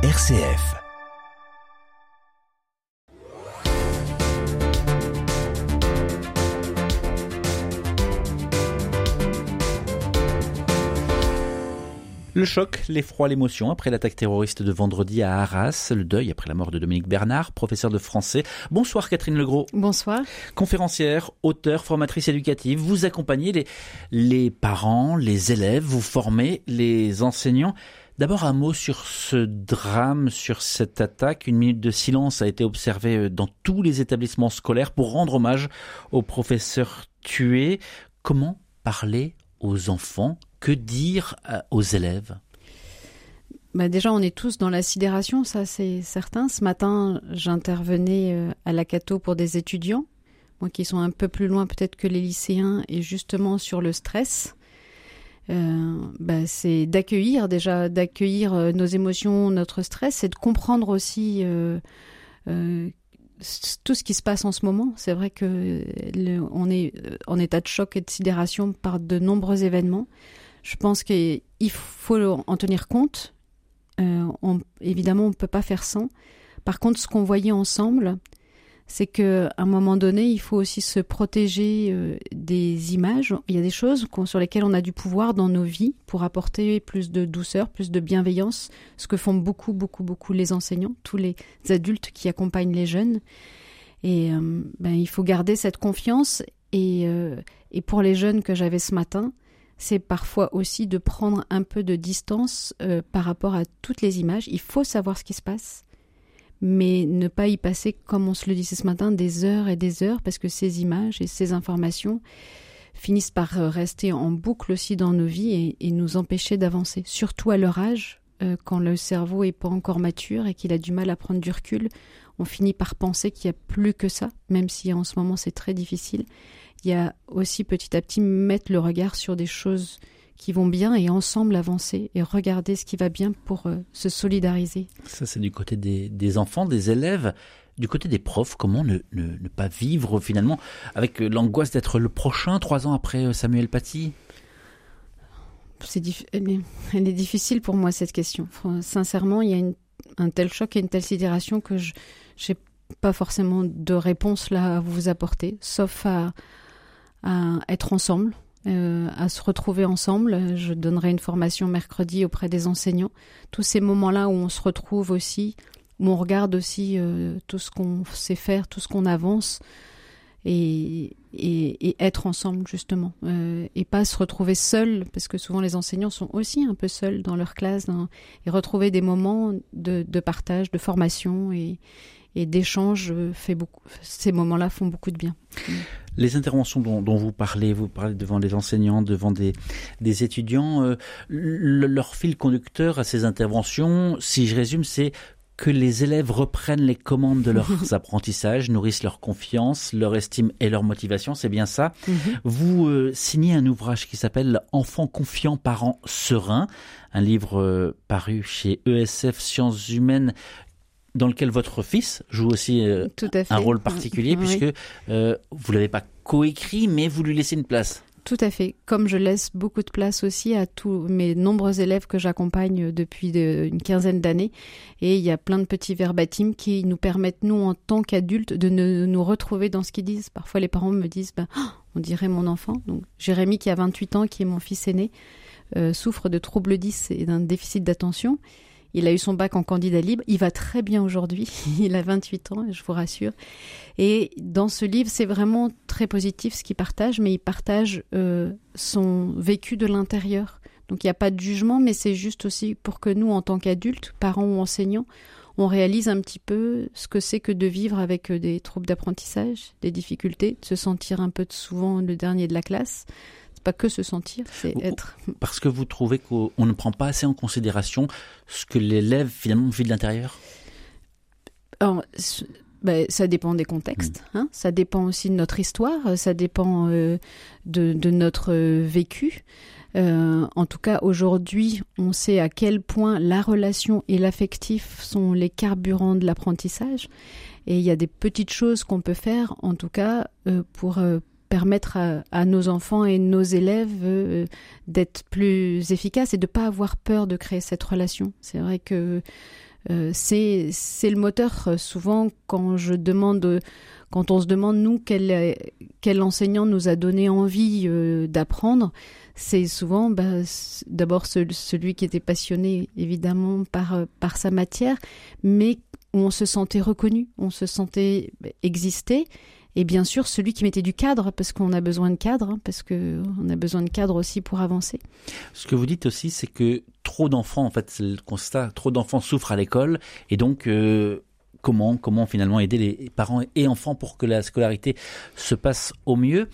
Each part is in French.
RCF. Le choc, l'effroi, l'émotion après l'attaque terroriste de vendredi à Arras, le deuil après la mort de Dominique Bernard, professeur de français. Bonsoir Catherine Legros. Bonsoir. Conférencière, auteur, formatrice éducative, vous accompagnez les, les parents, les élèves, vous formez les enseignants. D'abord un mot sur ce drame, sur cette attaque. Une minute de silence a été observée dans tous les établissements scolaires pour rendre hommage aux professeurs tués. Comment parler aux enfants? Que dire euh, aux élèves? Bah déjà, on est tous dans la sidération, ça c'est certain. Ce matin, j'intervenais euh, à la Cato pour des étudiants, moi qui sont un peu plus loin peut-être que les lycéens, et justement sur le stress. Euh, bah, c'est d'accueillir déjà, d'accueillir euh, nos émotions, notre stress, et de comprendre aussi euh, tout ce qui se passe en ce moment. C'est vrai que on est en état de choc et de sidération par de nombreux événements. Je pense qu'il faut en tenir compte. On, évidemment, on ne peut pas faire sans. Par contre, ce qu'on voyait ensemble, c'est qu'à un moment donné, il faut aussi se protéger euh, des images. Il y a des choses sur lesquelles on a du pouvoir dans nos vies pour apporter plus de douceur, plus de bienveillance, ce que font beaucoup, beaucoup, beaucoup les enseignants, tous les adultes qui accompagnent les jeunes. Et euh, ben, il faut garder cette confiance. Et, et pour les jeunes que j'avais ce matin, c'est parfois aussi de prendre un peu de distance euh, par rapport à toutes les images. Il faut savoir ce qui se passe, mais ne pas y passer, comme on se le disait ce matin, des heures et des heures, parce que ces images et ces informations finissent par euh, rester en boucle aussi dans nos vies et, nous empêcher d'avancer, surtout à leur âge, euh, quand le cerveau est pas encore mature et qu'il a du mal à prendre du recul. On finit par penser qu'il n'y a plus que ça, même si en ce moment c'est très difficile il y a aussi petit à petit mettre le regard sur des choses qui vont bien et ensemble avancer et regarder ce qui va bien pour euh, se solidariser. Ça, c'est du côté des, enfants, des élèves. Du côté des profs, comment ne, ne, pas vivre finalement avec euh, l'angoisse d'être le prochain trois ans après euh, Samuel Paty? C'est elle, est, elle, est, difficile pour moi cette question. Sincèrement, il y a une, un tel choc et une telle sidération que je n'ai pas forcément de réponse là à vous apporter, sauf à, à être ensemble, euh, à se retrouver ensemble. Je donnerai une formation mercredi auprès des enseignants. Tous ces moments-là où on se retrouve aussi, où on regarde aussi euh, tout ce qu'on sait faire, tout ce qu'on avance, et, être ensemble justement, euh, et pas se retrouver seul, parce que souvent les enseignants sont aussi un peu seuls dans leur classe, et retrouver des moments de, partage, de formation et, d'échange fait beaucoup. Ces moments-là font beaucoup de bien. Les interventions dont, vous parlez, vous parlez devant des enseignants, devant des, des étudiants, euh, leur fil conducteur à ces interventions, si je résume, c'est que les élèves reprennent les commandes de leurs apprentissages, nourrissent leur confiance, leur estime et leur motivation, c'est bien ça. Mhm. Vous euh, signez un ouvrage qui s'appelle Enfants confiants, parents sereins, un livre euh, paru chez ESF Sciences Humaines dans lequel votre fils joue aussi euh, un rôle particulier, puisque vous l'avez pas coécrit, mais vous lui laissez une place. Tout à fait. Comme je laisse beaucoup de place aussi à tous mes nombreux élèves que j'accompagne depuis une quinzaine d'années. Et il y a plein de petits verbatims qui nous permettent, nous, en tant qu'adultes, de nous retrouver dans ce qu'ils disent. Parfois, les parents me disent, ben, on dirait mon enfant. Donc, Jérémy, qui a 28 ans, qui est mon fils aîné, euh, souffre de troubles 10 et d'un déficit d'attention. Il a eu son bac en candidat libre. Il va très bien aujourd'hui. Il a 28 ans, je vous rassure. Et dans ce livre, c'est vraiment très positif ce qu'il partage, mais il partage euh, son vécu de l'intérieur. Donc il n'y a pas de jugement, mais c'est juste aussi pour que nous, en tant qu'adultes, parents ou enseignants, on réalise un petit peu ce que c'est que de vivre avec euh, des troubles d'apprentissage, des difficultés, de se sentir un peu souvent le dernier de la classe, pas que se sentir, c'est être. Parce que vous trouvez qu'on ne prend pas assez en considération ce que l'élève finalement vit de l'intérieur? Ben, ça dépend des contextes, hmm. hein. ça dépend aussi de notre histoire, ça dépend euh, de, notre vécu. Euh, en tout cas, aujourd'hui, on sait à quel point la relation et l'affectif sont les carburants de l'apprentissage. Et il y a des petites choses qu'on peut faire, en tout cas, euh, pour permettre à, nos enfants et nos élèves euh, d'être plus efficaces et de ne pas avoir peur de créer cette relation. C'est vrai que c'est c'est le moteur. Souvent, quand je demande, quand on se demande nous quel quel enseignant nous a donné envie d'apprendre, c'est souvent bah, d'abord celui qui était passionné évidemment par par sa matière, mais où on se sentait reconnu, on se sentait exister et bien sûr celui qui mettait du cadre, parce qu'on a besoin de cadre, hein, parce qu'on a besoin de cadre aussi pour avancer. Ce que vous dites aussi, c'est que trop d'enfants, en fait, c'est le constat, trop d'enfants souffrent à l'école, et donc euh, comment, comment finalement aider les parents et enfants pour que la scolarité se passe au mieux?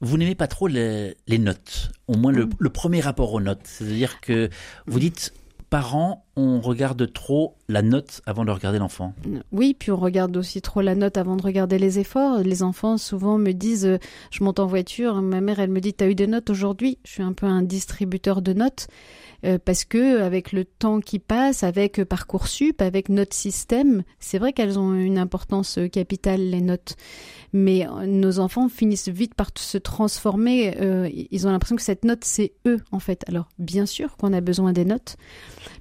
Vous n'aimez pas trop les, notes, au moins le, le, premier rapport aux notes. C'est-à-dire que vous dites parents, on regarde trop la note avant de regarder l'enfant. Oui, puis on regarde aussi trop la note avant de regarder les efforts. Les enfants souvent me disent, euh, je monte en voiture, ma mère elle me dit, t'as eu des notes aujourd'hui? Je suis un peu un distributeur de notes. Euh, parce que avec le temps qui passe, avec Parcoursup, avec notre système, c'est vrai qu'elles ont une importance capitale les notes. Mais euh, nos enfants finissent vite par se transformer. Euh, ils ont l'impression que cette note c'est eux en fait. Alors bien sûr qu'on a besoin des notes,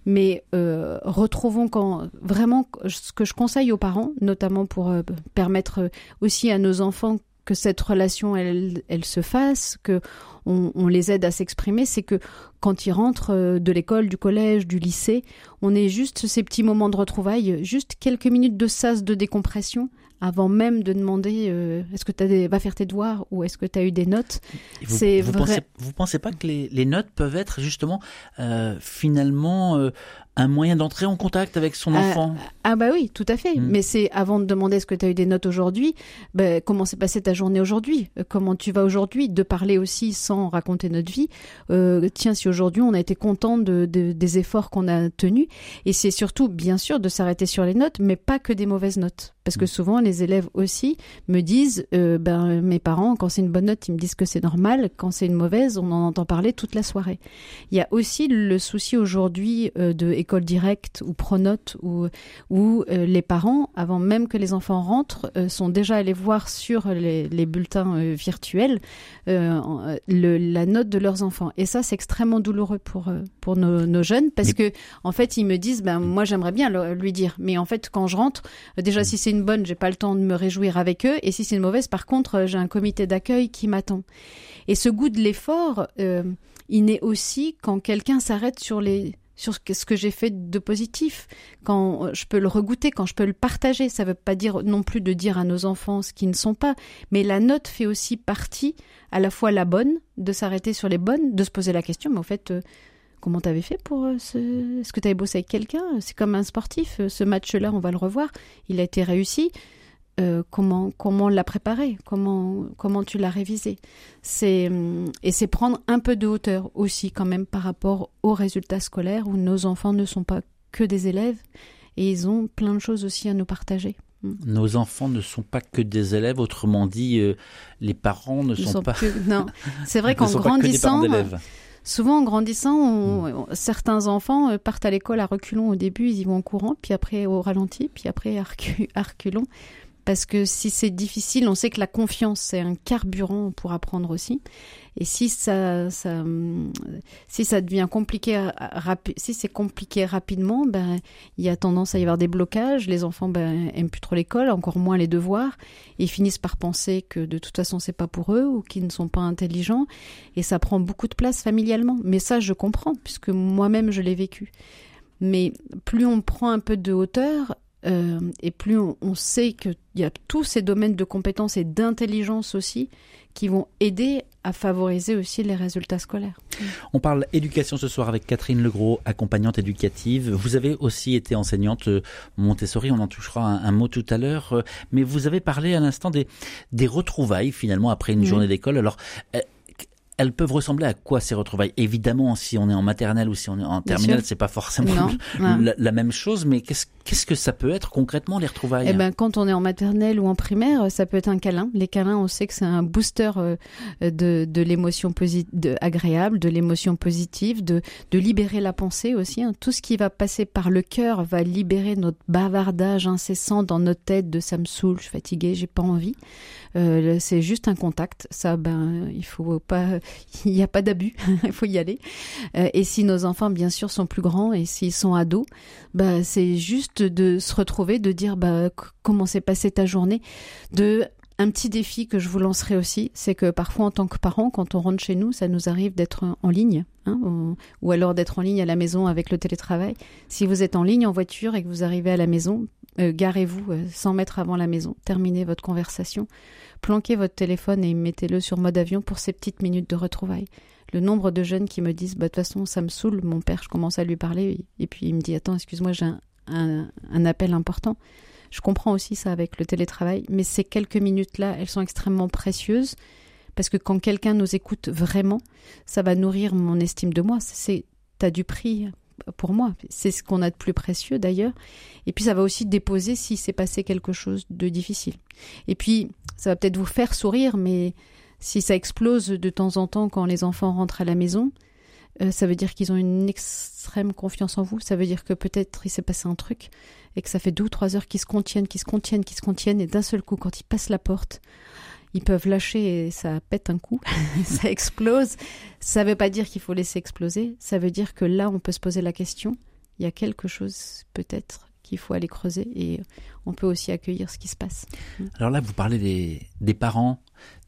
mais retrouvons quand vraiment ce que je conseille aux parents, notamment pour permettre aussi à nos enfants que cette relation elle, elle se fasse, que on, les aide à s'exprimer, c'est que quand ils rentrent euh, de l'école, du collège, du lycée, on est juste ces petits moments de retrouvailles, juste quelques minutes de sas de décompression avant même de demander euh, est-ce que tu vas faire tes devoirs ou est-ce que tu as eu des notes. Vous, vous, pensez, vous pensez pas que les, notes peuvent être justement euh, finalement un moyen d'entrer en contact avec son enfant? Ah, bah oui, tout à fait. Mm. Mais c'est avant de demander est-ce que tu as eu des notes aujourd'hui, bah, comment s'est passée ta journée aujourd'hui, euh, comment tu vas aujourd'hui, de parler aussi sans raconter notre vie. Euh, tiens, si aujourd'hui on a été content de, des efforts qu'on a tenus, et c'est surtout bien sûr de s'arrêter sur les notes, mais pas que des mauvaises notes, parce que mm. souvent les élèves aussi me disent, euh, ben mes parents quand c'est une bonne note ils me disent que c'est normal, quand c'est une mauvaise on en entend parler toute la soirée. Il y a aussi le souci aujourd'hui de école directe ou pronote où, où euh, les parents, avant même que les enfants rentrent, euh, sont déjà allés voir sur les, bulletins euh, virtuels la note de leurs enfants. Et ça, c'est extrêmement douloureux pour, pour nos, jeunes parce que, en fait, ils me disent, ben, moi, j'aimerais bien lui dire. Mais en fait, quand je rentre, déjà, si c'est une bonne, j'ai pas le de me réjouir avec eux. Et si c'est une mauvaise, par contre, j'ai un comité d'accueil qui m'attend. Et ce goût de l'effort, il naît aussi quand quelqu'un s'arrête sur les sur ce que j'ai fait de positif, quand euh, je peux le regoûter, quand je peux le partager. Ça ne veut pas dire non plus de dire à nos enfants ce qu'ils ne sont pas, mais la note fait aussi partie, à la fois la bonne, de s'arrêter sur les bonnes, de se poser la question, mais en fait, euh, comment comment avais fait pour euh, ce... Est-ce que tu avais bossé avec quelqu'un? C'est comme un sportif, ce match-là, on va le revoir, il a été réussi. Euh, comment comment l'a préparé, comment comment tu l'as révisé. C'est hum, et c'est prendre un peu de hauteur aussi quand même par rapport aux résultats scolaires où nos enfants ne sont pas que des élèves et ils ont plein de choses aussi à nous partager. Hum. Nos enfants ne sont pas que des élèves, autrement dit, euh, les parents ne sont, pas. non, c'est vrai qu'en grandissant, souvent en grandissant, hum. certains enfants euh, partent à l'école à reculons au début, ils y vont en courant, puis après au ralenti, puis après à reculons parce que si c'est difficile, on sait que la confiance c'est un carburant pour apprendre aussi. Et si ça, ça devient compliqué, si c'est compliqué rapidement, ben il y a tendance à y avoir des blocages. Les enfants ben aiment plus trop l'école, encore moins les devoirs, ils finissent par penser que de toute façon c'est pas pour eux ou qu'ils ne sont pas intelligents, et ça prend beaucoup de place familialement. Mais ça je comprends puisque moi-même je l'ai vécu. Mais plus on prend un peu de hauteur, euh, et plus on, sait qu'il y a tous ces domaines de compétences et d'intelligence aussi qui vont aider à favoriser aussi les résultats scolaires. On parle éducation ce soir avec Catherine Legros, accompagnante éducative. Vous avez aussi été enseignante euh, Montessori, on en touchera un, mot tout à l'heure, euh, mais vous avez parlé à l'instant des, des retrouvailles finalement après une journée d'école. Alors, elles peuvent ressembler à quoi ces retrouvailles? Évidemment, si on est en maternelle ou si on est en terminale, c'est pas forcément la, même chose, mais qu'est-ce que ça peut être concrètement les retrouvailles? Eh ben, quand on est en maternelle ou en primaire, ça peut être un câlin. Les câlins, on sait que c'est un booster euh, de, de l'émotion agréable, de l'émotion positive, de, de libérer la pensée aussi. Hein. Tout ce qui va passer par le cœur va libérer notre bavardage incessant dans notre tête de ça me saoule, je suis fatiguée, j'ai pas envie. Euh, c'est juste un contact. Ça, ben, il faut pas il n'y a pas d'abus, il faut y aller. Euh, et si nos enfants, bien sûr, sont plus grands et s'ils sont ados, bah, c'est juste de se retrouver, de dire bah, comment s'est passée ta journée, de un petit défi que je vous lancerai aussi, c'est que parfois en tant que parent, quand on rentre chez nous, ça nous arrive d'être en ligne, hein, ou, alors d'être en ligne à la maison avec le télétravail. Si vous êtes en ligne en voiture et que vous arrivez à la maison, euh, garez-vous 100 euh, mètres avant la maison, terminez votre conversation, planquez votre téléphone et mettez-le sur mode avion pour ces petites minutes de retrouvailles. Le nombre de jeunes qui me disent, bah, de toute façon, ça me saoule, mon père, je commence à lui parler, et puis il me dit, attends, excuse-moi, j'ai un appel important. Je comprends aussi ça avec le télétravail, mais ces quelques minutes-là, elles sont extrêmement précieuses parce que quand quelqu'un nous écoute vraiment, ça va nourrir mon estime de moi. C'est t'as du prix pour moi. C'est ce qu'on a de plus précieux d'ailleurs. Et puis ça va aussi déposer si s'est passé quelque chose de difficile. Et puis ça va peut-être vous faire sourire, mais si ça explose de temps en temps quand les enfants rentrent à la maison, euh, ça veut dire qu'ils ont une extrême confiance en vous. Ça veut dire que peut-être il s'est passé un truc et que ça fait deux ou trois heures qu'ils se contiennent, qu'ils se contiennent, qu'ils se contiennent, et d'un seul coup, quand ils passent la porte, ils peuvent lâcher et ça pète un coup, ça explose. Ça ne veut pas dire qu'il faut laisser exploser, ça veut dire que là, on peut se poser la question, il y a quelque chose peut-être qu'il faut aller creuser et on peut aussi accueillir ce qui se passe. Alors là, vous parlez des, des parents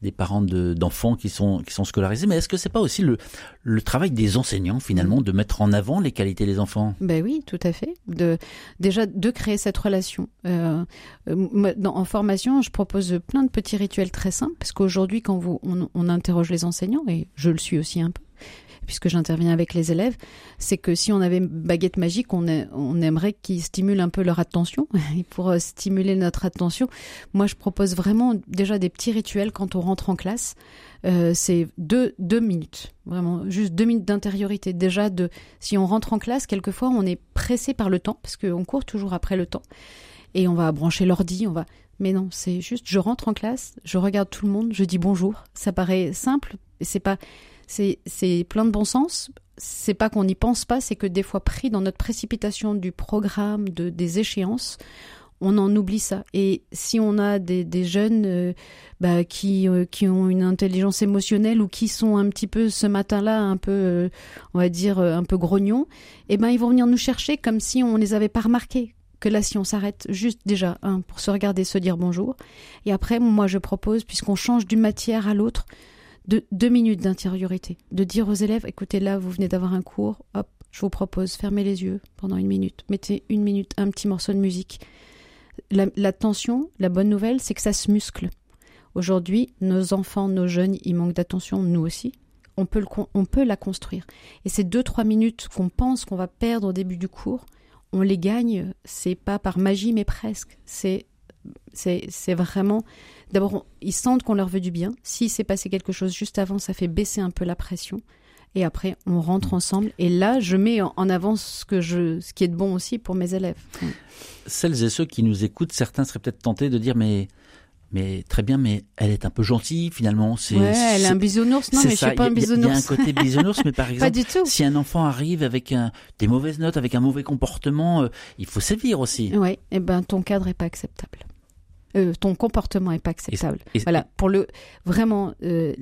des parents d'enfants qui sont qui sont scolarisés, mais est-ce que c'est pas aussi le le travail des enseignants finalement de mettre en avant les qualités des enfants? Ben oui, tout à fait. De déjà de créer cette relation. Euh, euh en formation, je propose plein de petits rituels très simples parce qu'aujourd'hui, quand vous on, on interroge les enseignants et je le suis aussi un peu, puisque j'interviens avec les élèves, c'est que si on avait une baguette magique, on, on aimerait qu'ils stimulent un peu leur attention. Et pour euh, stimuler notre attention, moi je propose vraiment déjà des petits rituels quand on rentre en classe. Euh, c'est deux, deux minutes, vraiment, juste deux minutes d'intériorité. Déjà, si on rentre en classe, quelquefois on est pressé par le temps, parce qu'on court toujours après le temps, et on va brancher l'ordi, on va... Mais non, c'est juste, je rentre en classe, je regarde tout le monde, je dis bonjour. Ça paraît simple, c'est pas c'est plein de bon sens. C'est pas qu'on n'y pense pas, c'est que des fois pris dans notre précipitation du programme, de, des échéances, on en oublie ça. Et si on a des, jeunes euh, bah, qui, euh, qui ont une intelligence émotionnelle ou qui sont un petit peu ce matin-là un peu, euh, on va dire, un peu grognons, eh ben ils vont venir nous chercher comme si on les avait pas remarqués. Que là, si on s'arrête juste déjà, pour se regarder, se dire bonjour. Et après, moi, je propose, puisqu'on change d'une matière à l'autre, de deux minutes d'intériorité, de dire aux élèves, écoutez là, vous venez d'avoir un cours, hop, je vous propose, fermez les yeux pendant une minute, mettez une minute, un petit morceau de musique. La, tension, la bonne nouvelle, c'est que ça se muscle. Aujourd'hui, nos enfants, nos jeunes, ils manquent d'attention, nous aussi. On peut, le, on peut la construire. Et ces deux, trois minutes qu'on pense qu'on va perdre au début du cours, on les gagne, c'est pas par magie, mais presque. C'est c'est vraiment. D'abord, ils sentent qu'on leur veut du bien. S'il s'est passé quelque chose juste avant, ça fait baisser un peu la pression. Et après, on rentre ensemble. Et là, je mets en avant ce, que je, ce qui est de bon aussi pour mes élèves. Celles et ceux qui nous écoutent, certains seraient peut-être tentés de dire mais mais très bien, mais elle est un peu gentille finalement. C'est, ouais, elle est un bisounours. Non, mais je suis pas un bisounours. Il y a un côté bisounours, mais par exemple, si un enfant arrive avec un, des mauvaises notes, avec un mauvais comportement, euh, il faut sévir aussi. Oui, et eh ben ton cadre est pas acceptable. Euh, ton comportement est pas acceptable. voilà, pour le vraiment euh,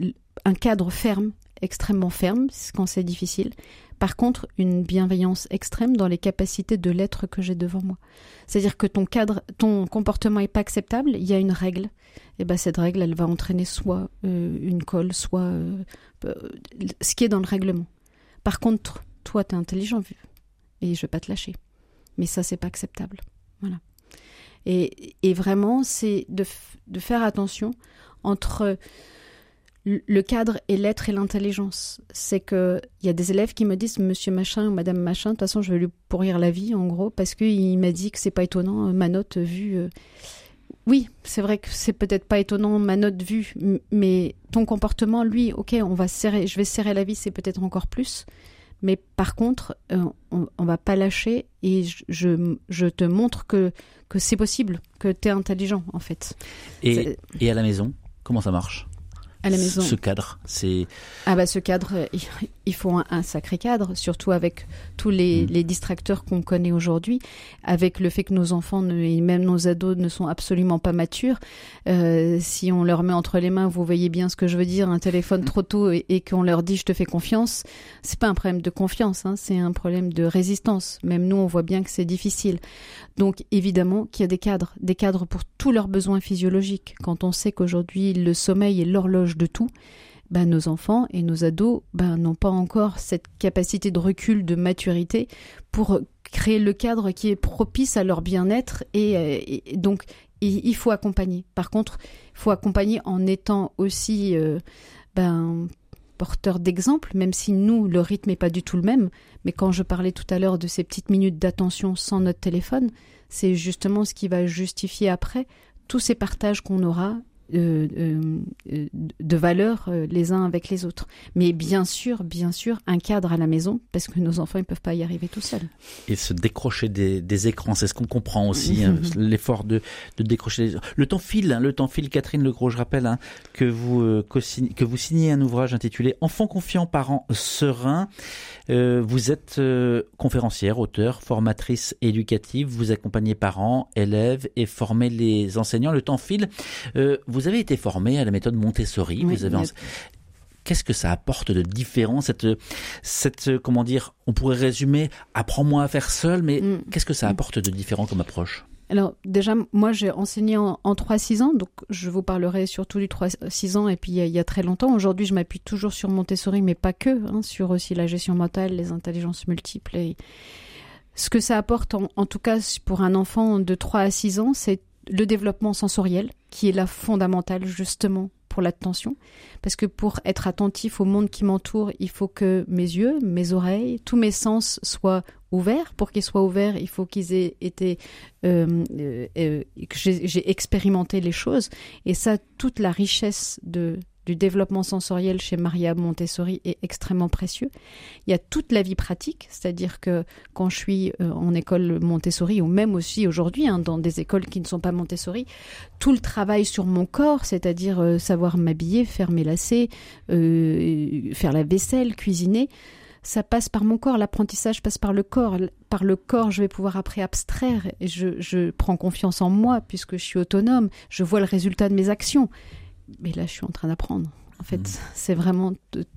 un cadre ferme, extrêmement ferme, quand c'est difficile. Par contre, une bienveillance extrême dans les capacités de l'être que j'ai devant moi. C'est-à-dire que ton cadre, ton comportement est pas acceptable, il y a une règle. Et ben cette règle, elle va entraîner soit euh, une colle, soit ce qui est dans le règlement. Par contre, toi, tu es intelligent, et je vais pas te lâcher. Mais ça, c'est pas acceptable. Voilà. Et, vraiment, c'est de, faire attention entre le cadre et l'être et l'intelligence. C'est que il y a des élèves qui me disent Monsieur machin ou Madame machin, de toute façon, je vais lui pourrir la vie, en gros, parce qu'il m'a dit que c'est pas étonnant euh, ma note vue. Euh. Oui, c'est vrai que c'est peut-être pas étonnant ma note vue, mais ton comportement, lui, ok, on va serrer, je vais serrer la vie, c'est peut-être encore plus. Mais par contre, euh, on, on, va pas lâcher et je, je, te montre que, que c'est possible, que tu es intelligent en fait. Et, et, à la maison, comment ça marche? À la maison. Ce cadre, c'est. Ah bah ce cadre, il faut un, sacré cadre, surtout avec tous les, mm. distracteurs qu'on connaît aujourd'hui, avec le fait que nos enfants et même nos ados ne sont absolument pas matures. Euh, si on leur met entre les mains, vous voyez bien ce que je veux dire, un téléphone mm. trop tôt et, qu'on leur dit je te fais confiance, c'est pas un problème de confiance, hein, c'est un problème de résistance. Même nous, on voit bien que c'est difficile. Donc évidemment qu'il y a des cadres, des cadres pour tous leurs besoins physiologiques. Quand on sait qu'aujourd'hui le sommeil est l'horloge de tout, ben, nos enfants et nos ados ben, n'ont pas encore cette capacité de recul, de maturité pour créer le cadre qui est propice à leur bien-être et, donc il, faut accompagner. Par contre, il faut accompagner en étant aussi euh, ben, porteur d'exemple, même si nous, le rythme n'est pas du tout le même. Mais quand je parlais tout à l'heure de ces petites minutes d'attention sans notre téléphone, c'est justement ce qui va justifier après tous ces partages qu'on aura euh, euh, de valeurs euh, les uns avec les autres. Mais bien sûr, bien sûr, un cadre à la maison, parce que nos enfants ne peuvent pas y arriver tout seuls. Et se décrocher des, écrans, c'est ce qu'on comprend aussi, hein, l'effort de, décrocher. Le temps file, hein, le temps file. Catherine Legros, je rappelle hein, que vous que vous signez un ouvrage intitulé Enfants confiants, parents sereins. vous êtes conférencière, auteur, formatrice éducative. Vous accompagnez parents, élèves et formez les enseignants. Le temps file. Vous avez été formé à la méthode Montessori. vous avez Qu'est-ce que ça apporte de différent cette, cette, comment dire, on pourrait résumer, apprends-moi à faire seul, mais mm. qu'est-ce que ça mm. apporte de différent comme approche? Alors déjà, moi j'ai enseigné en, 3-6 ans, donc je vous parlerai surtout du 3-6 ans et puis il y, a, très longtemps. Aujourd'hui je m'appuie toujours sur Montessori, mais pas que, hein, sur aussi la gestion mentale, les intelligences multiples. Et... Ce que ça apporte, en, en, tout cas pour un enfant de 3 à 6 ans, c'est le développement sensoriel, qui est là fondamental justement pour l'attention. Parce que pour être attentif au monde qui m'entoure, il faut que mes yeux, mes oreilles, tous mes sens soient ouverts. Pour qu'ils soient ouverts, il faut qu'ils aient été, euh, euh, euh, que j'ai expérimenté les choses. Et ça, toute la richesse de, du développement sensoriel chez Maria Montessori est extrêmement précieux. Il y a toute la vie pratique, c'est-à-dire que quand je suis euh, en école Montessori, ou même aussi aujourd'hui hein, dans des écoles qui ne sont pas Montessori, tout le travail sur mon corps, c'est-à-dire euh, savoir m'habiller, faire mes lacets, euh, faire la vaisselle, cuisiner, ça passe par mon corps, l'apprentissage passe par le corps. Par le corps, je vais pouvoir après abstraire et je, je prends confiance en moi puisque je suis autonome, je vois le résultat de mes actions mais là, je suis en train d'apprendre. En fait, mm. c'est vraiment,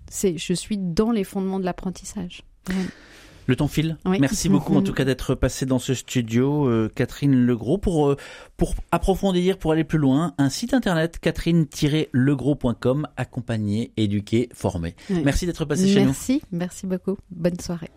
c'est, je suis dans les fondements de l'apprentissage. Le temps file. Merci beaucoup en tout cas d'être passé dans ce studio, euh, Catherine Legros, pour euh, pour approfondir, pour aller plus loin, un site internet catherine-legros.com, accompagner, éduquer, former. Merci d'être passé chez nous. Merci, merci beaucoup. Bonne soirée.